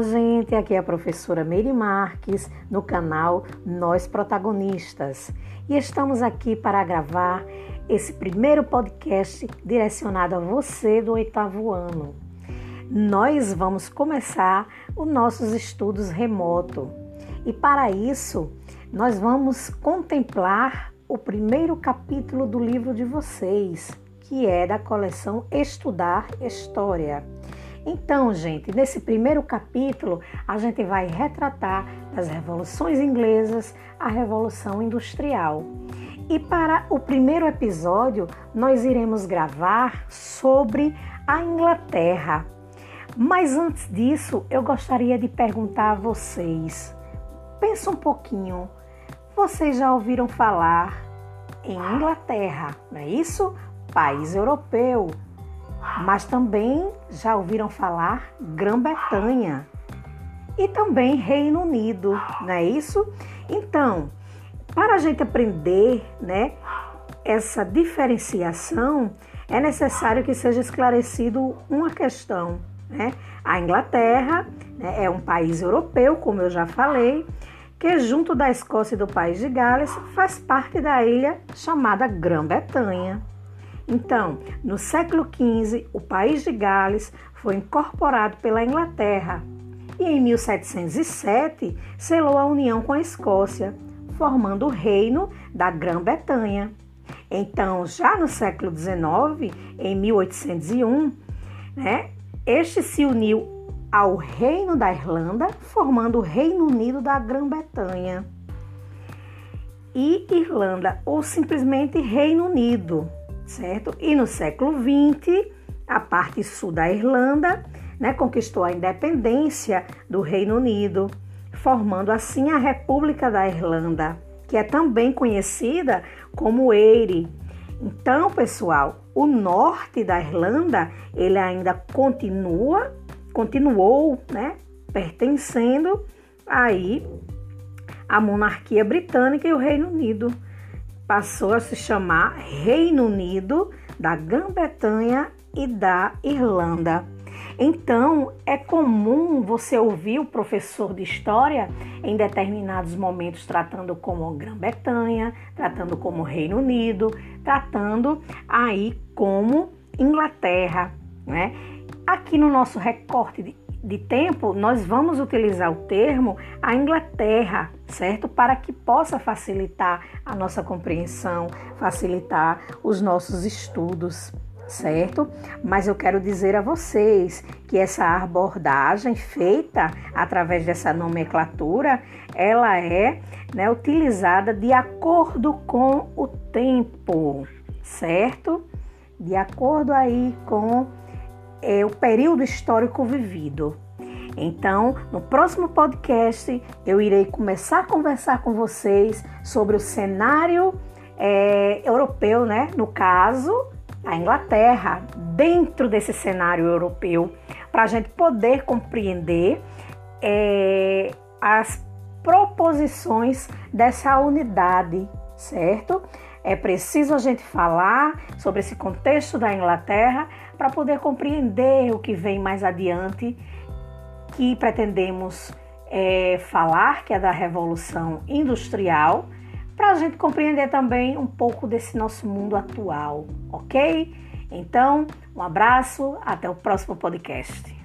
Olá, gente. Aqui é a professora Meire Marques no canal Nós Protagonistas. E estamos aqui para gravar esse primeiro podcast direcionado a você do oitavo ano. Nós vamos começar os nossos estudos remoto. E para isso, nós vamos contemplar o primeiro capítulo do livro de vocês, que é da coleção Estudar História. Então, gente, nesse primeiro capítulo, a gente vai retratar das revoluções inglesas à Revolução Industrial. E para o primeiro episódio, nós iremos gravar sobre a Inglaterra. Mas antes disso, eu gostaria de perguntar a vocês: pensa um pouquinho, vocês já ouviram falar em Inglaterra, não é isso? País europeu, mas também já ouviram falar Grã-Bretanha e também Reino Unido, não é isso? Então, para a gente aprender, né, essa diferenciação, é necessário que seja esclarecido uma questão, né? A Inglaterra né, é um país europeu, como eu já falei, que junto da Escócia e do país de Gales faz parte da ilha chamada Grã-Bretanha. Então, no século XV, o país de Gales foi incorporado pela Inglaterra e em 1707 selou a união com a Escócia, formando o reino da Grã-Bretanha. Então, já no século XIX, em 1801, né, este se uniu ao Reino da Irlanda, formando o Reino Unido da Grã-Bretanha. E Irlanda, ou simplesmente Reino Unido, certo? E no século XX, a parte sul da Irlanda né, conquistou a independência do Reino Unido, formando assim a República da Irlanda, que é também conhecida como Eire. Então, pessoal, o norte da Irlanda ele ainda continua, continuou, né, pertencendo aí à monarquia britânica e o Reino Unido passou a se chamar Reino Unido da Grã-Bretanha e da Irlanda. Então, é comum você ouvir o professor de história em determinados momentos tratando como Grã-Bretanha, tratando como Reino Unido, tratando aí como Inglaterra, né? Aqui no nosso recorte de de tempo, nós vamos utilizar o termo a Inglaterra, certo? Para que possa facilitar a nossa compreensão, facilitar os nossos estudos, certo? Mas eu quero dizer a vocês que essa abordagem feita através dessa nomenclatura, ela é né, utilizada de acordo com o tempo, certo? De acordo aí com é, o período histórico vivido. Então, no próximo podcast, eu irei começar a conversar com vocês sobre o cenário é, europeu, né? No caso, a Inglaterra, dentro desse cenário europeu, para a gente poder compreender é, as proposições dessa unidade, certo? É preciso a gente falar sobre esse contexto da Inglaterra para poder compreender o que vem mais adiante, que pretendemos é, falar, que é da Revolução Industrial, para a gente compreender também um pouco desse nosso mundo atual, ok? Então, um abraço, até o próximo podcast.